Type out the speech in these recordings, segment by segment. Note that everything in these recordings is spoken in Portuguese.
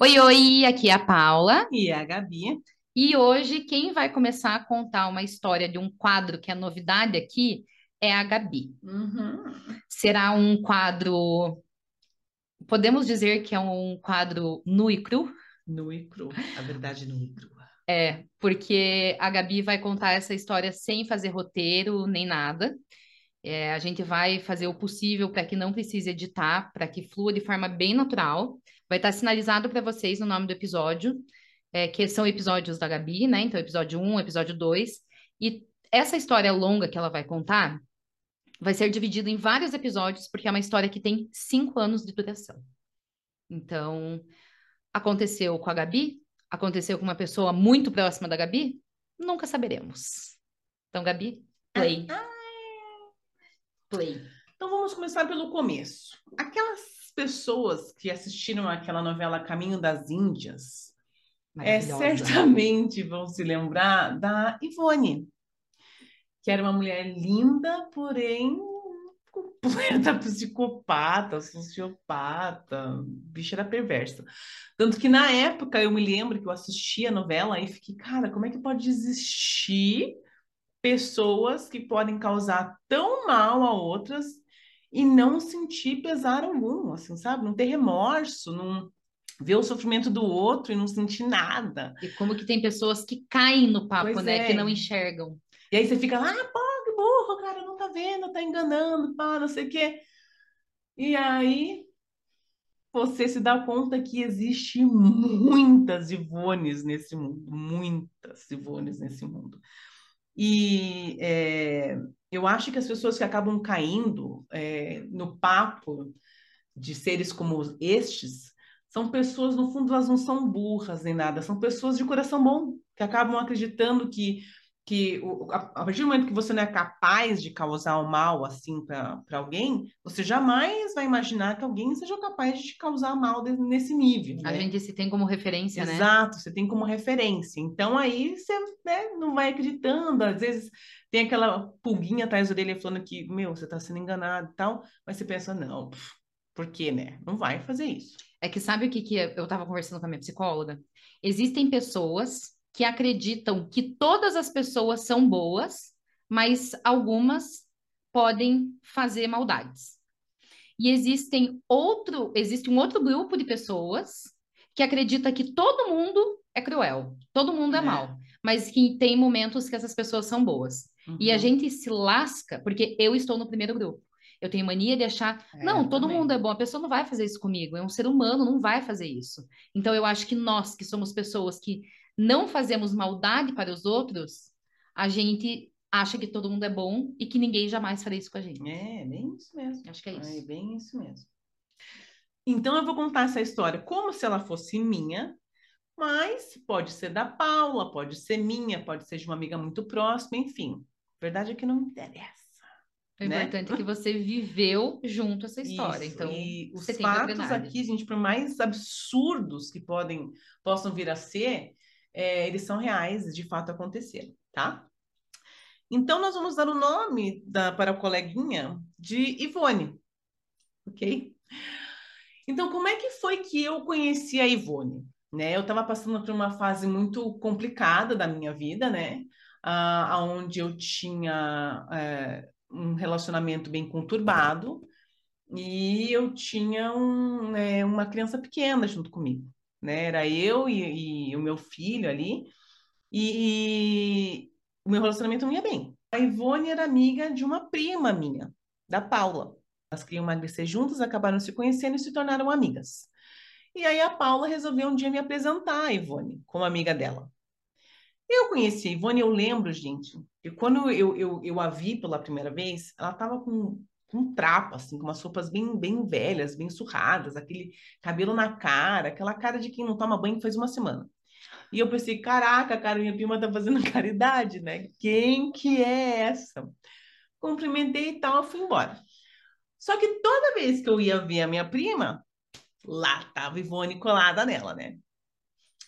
Oi, oi, aqui é a Paula. E a Gabi. E hoje quem vai começar a contar uma história de um quadro que é novidade aqui é a Gabi. Uhum. Será um quadro, podemos dizer que é um quadro nu e cru? Nu e cru, a verdade nu e crua. É, porque a Gabi vai contar essa história sem fazer roteiro nem nada. É, a gente vai fazer o possível para que não precise editar, para que flua de forma bem natural. Vai estar sinalizado para vocês no nome do episódio, é, que são episódios da Gabi, né? Então, episódio 1, episódio 2. E essa história longa que ela vai contar vai ser dividida em vários episódios, porque é uma história que tem cinco anos de duração. Então, aconteceu com a Gabi, aconteceu com uma pessoa muito próxima da Gabi, nunca saberemos. Então, Gabi, play. Play. Então vamos começar pelo começo. Aquelas pessoas que assistiram aquela novela Caminho das Índias, é, certamente vão se lembrar da Ivone, que era uma mulher linda, porém completa psicopata, sociopata, bicha era perversa. Tanto que na época eu me lembro que eu assisti a novela e fiquei, cara, como é que pode existir pessoas que podem causar tão mal a outras e não sentir pesar algum, assim, sabe? Não ter remorso, não ver o sofrimento do outro e não sentir nada. E como que tem pessoas que caem no papo, Pois né? é. Que não enxergam. E aí você fica lá, ah, pô, que burro, cara, não tá vendo, tá enganando, pá, não sei o quê. E aí você se dá conta que existe muitas Ivones nesse mundo, muitas Ivones nesse mundo. E é, eu acho que as pessoas que acabam caindo é, no papo de seres como estes são pessoas, no fundo, elas não são burras nem nada, são pessoas de coração bom, que acabam acreditando que, que a, a partir do momento que você não é capaz de causar o mal assim para alguém, você jamais vai imaginar que alguém seja capaz de te causar mal nesse nível, A né? gente se tem como referência, né? Exato, você tem como referência. Então aí você, né, não vai acreditando, às vezes tem aquela pulguinha atrás da orelha falando que, meu, você está sendo enganado e tal, mas você pensa, não, por quê, né? Não vai fazer isso. É que sabe o que, que eu estava conversando com a minha psicóloga? Existem pessoas que acreditam que todas as pessoas são boas, mas algumas podem fazer maldades. E existem outro, existe um outro grupo de pessoas que acredita que todo mundo é cruel, todo mundo é É. mau, mas que tem momentos que essas pessoas são boas. E a Uhum. gente se lasca porque eu estou no primeiro grupo. Eu tenho mania de achar, É, não, todo também. mundo é bom, a pessoa não vai fazer isso comigo, é um ser humano, não vai fazer isso. Então eu acho que nós, que somos pessoas que não fazemos maldade para os outros, a gente acha que todo mundo é bom e que ninguém jamais faria isso com a gente. É, bem isso mesmo. Acho que é É isso. bem isso mesmo. Então eu vou contar essa história como se ela fosse minha, mas pode ser da Paula, pode ser minha, pode ser de uma amiga muito próxima, enfim. A verdade é que não interessa. O né? importante é que você viveu junto essa história. Isso, Então, e os fatos aqui, gente, por mais absurdos que podem possam vir a ser, é, eles são reais, de fato aconteceram, tá? Então nós vamos dar o nome da, para a coleguinha de Ivone, ok? Então como é que foi que eu conheci a Ivone? Né? Eu estava passando por uma fase muito complicada da minha vida, né? Ah, onde eu tinha é, um relacionamento bem conturbado e eu tinha um, né, uma criança pequena junto comigo, né? Era eu e, e o meu filho ali, e, e o meu relacionamento não ia bem. A Ivone era amiga de uma prima minha, da Paula. Elas queriam emagrecer juntas, acabaram se conhecendo e se tornaram amigas. E aí a Paula resolveu um dia me apresentar a Ivone como amiga dela. Eu conheci a Ivone, eu lembro, gente, que quando eu, eu, eu a vi pela primeira vez, ela estava com, com trapo, assim, com umas roupas bem, bem velhas, bem surradas, aquele cabelo na cara, aquela cara de quem não toma banho faz uma semana. E eu pensei, caraca, cara, minha prima tá fazendo caridade, né? Quem que é essa? Cumprimentei e tal, fui embora. Só que toda vez que eu ia ver a minha prima, lá tava Ivone colada nela, né?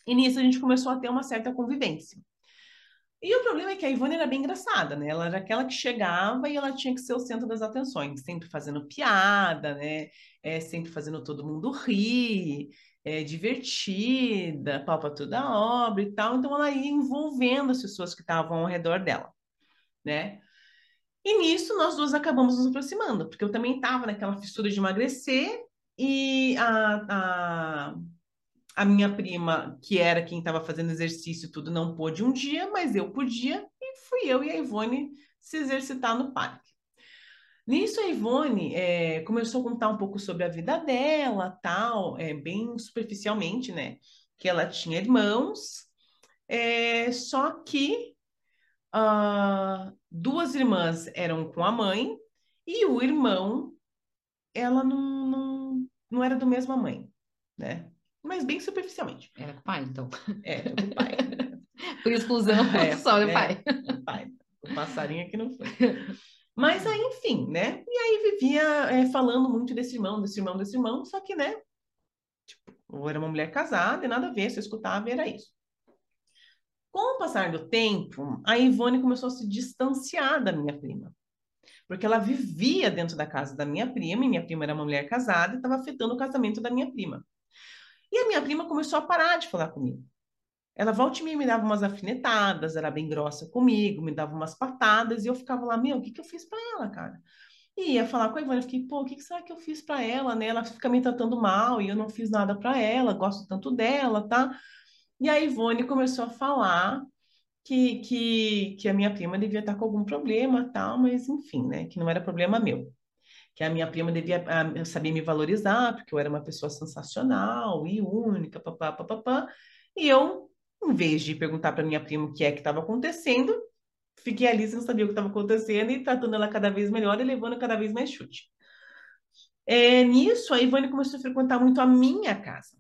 E nisso a gente começou a ter uma certa convivência. E o problema é que a Ivone era bem engraçada, né? Ela era aquela que chegava e ela tinha que ser o centro das atenções, sempre fazendo piada, né? É, sempre fazendo todo mundo rir, é, divertida, pau pra toda obra e tal. Então ela ia envolvendo as pessoas que estavam ao redor dela, né? E nisso nós duas acabamos nos aproximando, porque eu também estava naquela fissura de emagrecer e a, a a minha prima, que era quem estava fazendo exercício tudo, não pôde um dia, mas eu podia, e fui eu e a Ivone se exercitar no parque. Nisso, a Ivone é, começou a contar um pouco sobre a vida dela, tal, é, bem superficialmente, né? Que ela tinha irmãos, é, só que uh, duas irmãs eram com a mãe e o irmão, ela não, não, não era do mesma mãe, né? Mas bem superficialmente. Era com o pai, então. É, com o pai. Por exclusão, é, só do é, pai. O pai. O passarinho aqui não foi. Mas aí, enfim, né? E aí vivia é, falando muito desse irmão, desse irmão, desse irmão, só que, né? Tipo, ou era uma mulher casada e nada a ver, se eu escutava era isso. Com o passar do tempo, a Ivone começou a se distanciar da minha prima. Porque ela vivia dentro da casa da minha prima, e minha prima era uma mulher casada e estava afetando o casamento da minha prima. E a minha prima começou a parar de falar comigo. Ela volta e me dava umas alfinetadas, era bem grossa comigo, me dava umas patadas, e eu ficava lá, meu, o que, que eu fiz para ela, cara? E ia falar com a Ivone, eu fiquei, pô, o que, que será que eu fiz para ela, né? Ela fica me tratando mal e eu não fiz nada para ela, gosto tanto dela, tá? E a Ivone começou a falar que, que, que a minha prima devia estar com algum problema, tal, mas enfim, né? Que não era problema meu que a minha prima devia ah, saber me valorizar, porque eu era uma pessoa sensacional e única, papá, papá, e eu, em vez de perguntar para minha prima o que é que estava acontecendo, fiquei ali sem saber o que estava acontecendo e tratando ela cada vez melhor e levando cada vez mais chute. É, nisso, a Ivone começou a frequentar muito a minha casa.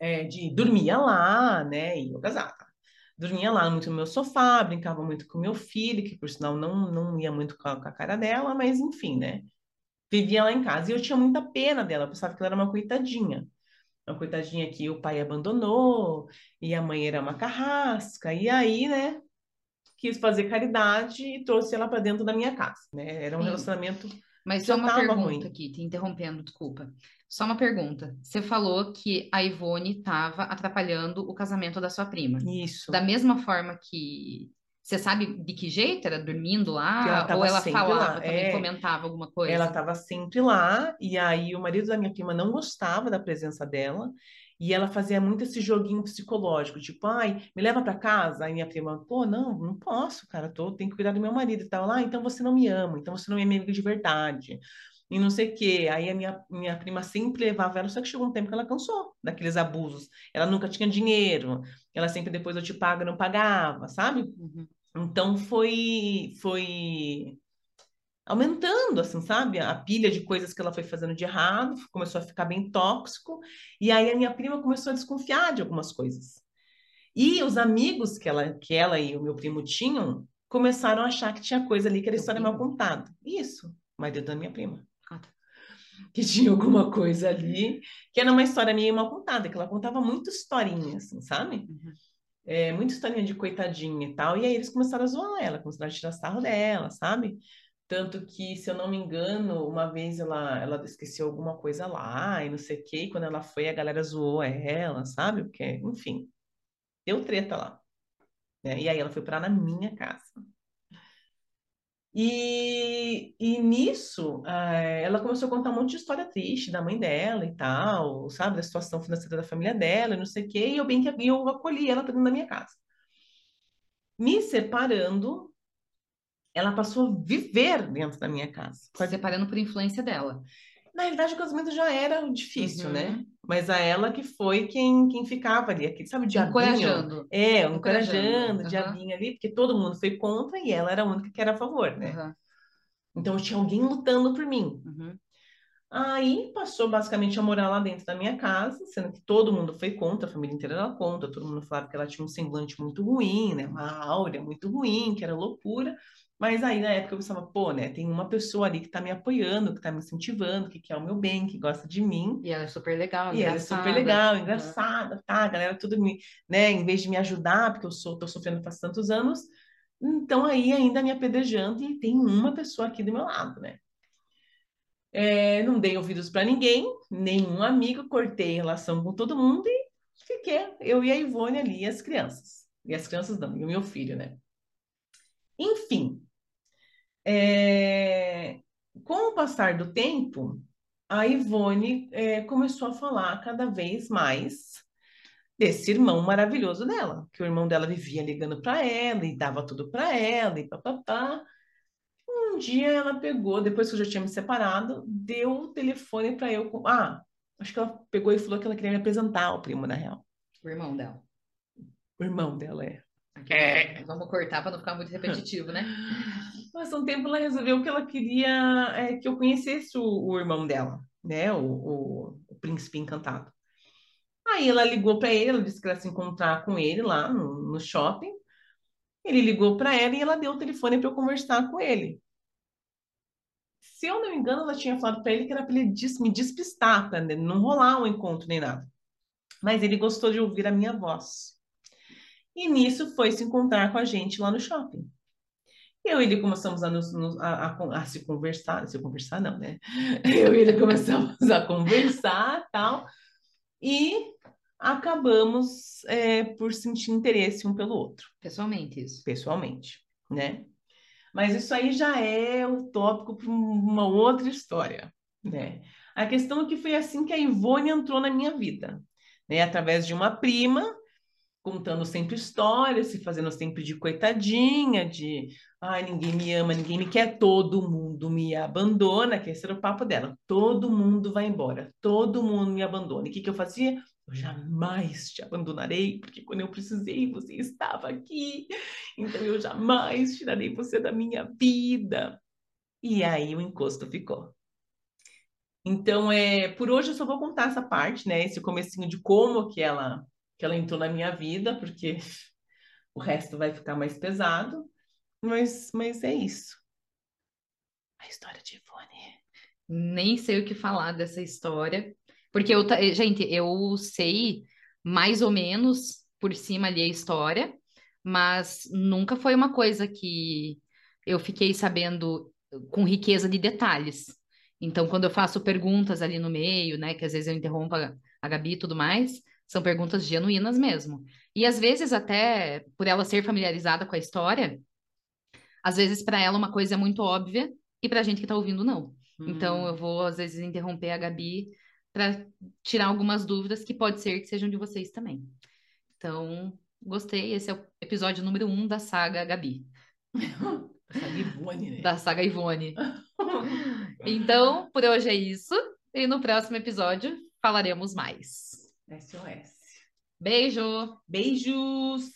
É, de dormia lá, né, e eu casava dormia lá muito no meu sofá, brincava muito com meu filho, que por sinal não, não ia muito com a, com a cara dela, mas enfim, né? Vivia lá em casa. E eu tinha muita pena dela, eu pensava que ela era uma coitadinha. Uma coitadinha que o pai abandonou, e a mãe era uma carrasca. E aí, né, quis fazer caridade e trouxe ela para dentro da minha casa, né? Era um Sim. relacionamento mas só uma pergunta ruim. aqui, te interrompendo, desculpa. Só uma pergunta. Você falou que a Ivone estava atrapalhando o casamento da sua prima. Isso. Da mesma forma que. Você sabe de que jeito? Era dormindo lá? Ela ou ela falava, lá. também é, comentava alguma coisa? Ela estava sempre lá, e aí o marido da minha prima não gostava da presença dela, e ela fazia muito esse joguinho psicológico, tipo, ai, me leva para casa. Aí minha prima, pô, não, não posso, cara, tô, tenho que cuidar do meu marido e tal. Ah, então você não me ama, então você não é minha amiga de verdade. E não sei o quê. Aí a minha, minha prima sempre levava ela, só que chegou um tempo que ela cansou daqueles abusos. Ela nunca tinha dinheiro, ela sempre depois eu te pago, não pagava, sabe? Uhum. Então foi, foi aumentando, assim, sabe? A pilha de coisas que ela foi fazendo de errado, começou a ficar bem tóxico, e aí a minha prima começou a desconfiar de algumas coisas. E os amigos que ela, que ela e o meu primo tinham começaram a achar que tinha coisa ali que era história mal contada. Isso, o marido da minha prima. Que tinha alguma coisa ali, que era uma história meio mal contada, que ela contava muito historinha, assim, sabe? Uhum. É, muita historinha de coitadinha e tal, e aí eles começaram a zoar ela, começaram a tirar sarro dela, sabe? Tanto que, se eu não me engano, uma vez ela, ela esqueceu alguma coisa lá e não sei o quê, e quando ela foi, a galera zoou ela, sabe? Porque, enfim, deu treta lá. Né? E aí ela foi parar na minha casa. E, e nisso, eh, ela começou a contar um monte de história triste da mãe dela e tal, sabe? Da situação financeira da família dela não sei o quê, e eu bem que eu acolhi ela dentro da minha casa. Me separando ela passou a viver dentro da minha casa. Se separando por influência dela. Na realidade, o casamento já era difícil, uhum. né? Mas a ela que foi quem, quem ficava ali, aquele, sabe, diabinho. Encorajando. É, encorajando, uhum. diabinho ali, porque todo mundo foi contra e ela era a única que era a favor, né? Então tinha alguém lutando por mim. Uhum. Aí passou basicamente a morar lá dentro da minha casa, sendo que todo mundo foi contra, a família inteira era contra, todo mundo falava que ela tinha um semblante muito ruim, né? Uma áurea muito ruim, que era loucura. Mas aí, na época, eu pensava, pô, né, tem uma pessoa ali que tá me apoiando, que tá me incentivando, que quer o meu bem, que gosta de mim. E ela é super legal, E ela é super legal, Uhum. engraçada, tá? A galera tudo me, né, em vez de me ajudar, porque eu sou, tô sofrendo faz tantos anos, então aí ainda me apedrejando e tem uma pessoa aqui do meu lado, né? É, não dei ouvidos para ninguém, nenhum amigo, cortei relação com todo mundo e fiquei eu e a Ivone ali, e as crianças. E as crianças não, e o meu filho, né? Enfim, é, com o passar do tempo, a Ivone é, começou a falar cada vez mais desse irmão maravilhoso dela, que o irmão dela vivia ligando para ela e dava tudo para ela e papapá. Um dia ela pegou, depois que eu já tinha me separado, deu o telefone para eu. com- Ah, acho que ela pegou e falou que ela queria me apresentar ao primo, na real. O irmão dela. O irmão dela é. É. Vamos cortar para não ficar muito repetitivo, né? Mas um tempo ela resolveu que ela queria é, que eu conhecesse o, o irmão dela, né? O, o, o príncipe encantado. Aí ela ligou para ele, ela disse que ela ia se encontrar com ele lá no, no shopping. Ele ligou para ela e ela deu o telefone para eu conversar com ele. Se eu não me engano, ela tinha falado para ele que era para ele me despistar, para não rolar um encontro nem nada. Mas ele gostou de ouvir a minha voz. E nisso foi se encontrar com a gente lá no shopping. Eu e ele começamos a, nos- a, a- a se conversar, se conversar não, né? Eu e ele começamos a conversar tal, e acabamos é, por sentir interesse um pelo outro, Pessoalmente, isso. pessoalmente, né? Mas isso aí já é o tópico para uma outra história, né? A questão é que foi assim que a Ivone entrou na minha vida, né? Através de uma prima, contando sempre histórias, se fazendo sempre de coitadinha, de ai, ninguém me ama, ninguém me quer, todo mundo me abandona, que esse era o papo dela. Todo mundo vai embora, todo mundo me abandona. E o que que eu fazia? Eu jamais te abandonarei, porque quando eu precisei, você estava aqui. Então eu jamais tirarei você da minha vida. E aí o encosto ficou. Então, é, por hoje eu só vou contar essa parte, né? Esse comecinho de como que ela, que ela entrou na minha vida, porque o resto vai ficar mais pesado. Mas, mas é isso. A história de Ivone. Nem sei o que falar dessa história. Porque eu, ta- gente, eu sei mais ou menos por cima ali a história, mas nunca foi uma coisa que eu fiquei sabendo com riqueza de detalhes. Então, quando eu faço perguntas ali no meio, né, que às vezes eu interrompo a, a Gabi e tudo mais, são perguntas genuínas mesmo. E às vezes até por ela ser familiarizada com a história, às vezes para ela uma coisa é muito óbvia e para a gente que está ouvindo não. Então, eu vou, às vezes, interromper a Gabi para tirar algumas dúvidas que pode ser que sejam de vocês também. Então, gostei. Esse é o episódio número um da saga Gabi, Essa Ivone, né? da saga Ivone. Então, por hoje é isso. E no próximo episódio falaremos mais. SOS. Beijo! Beijos!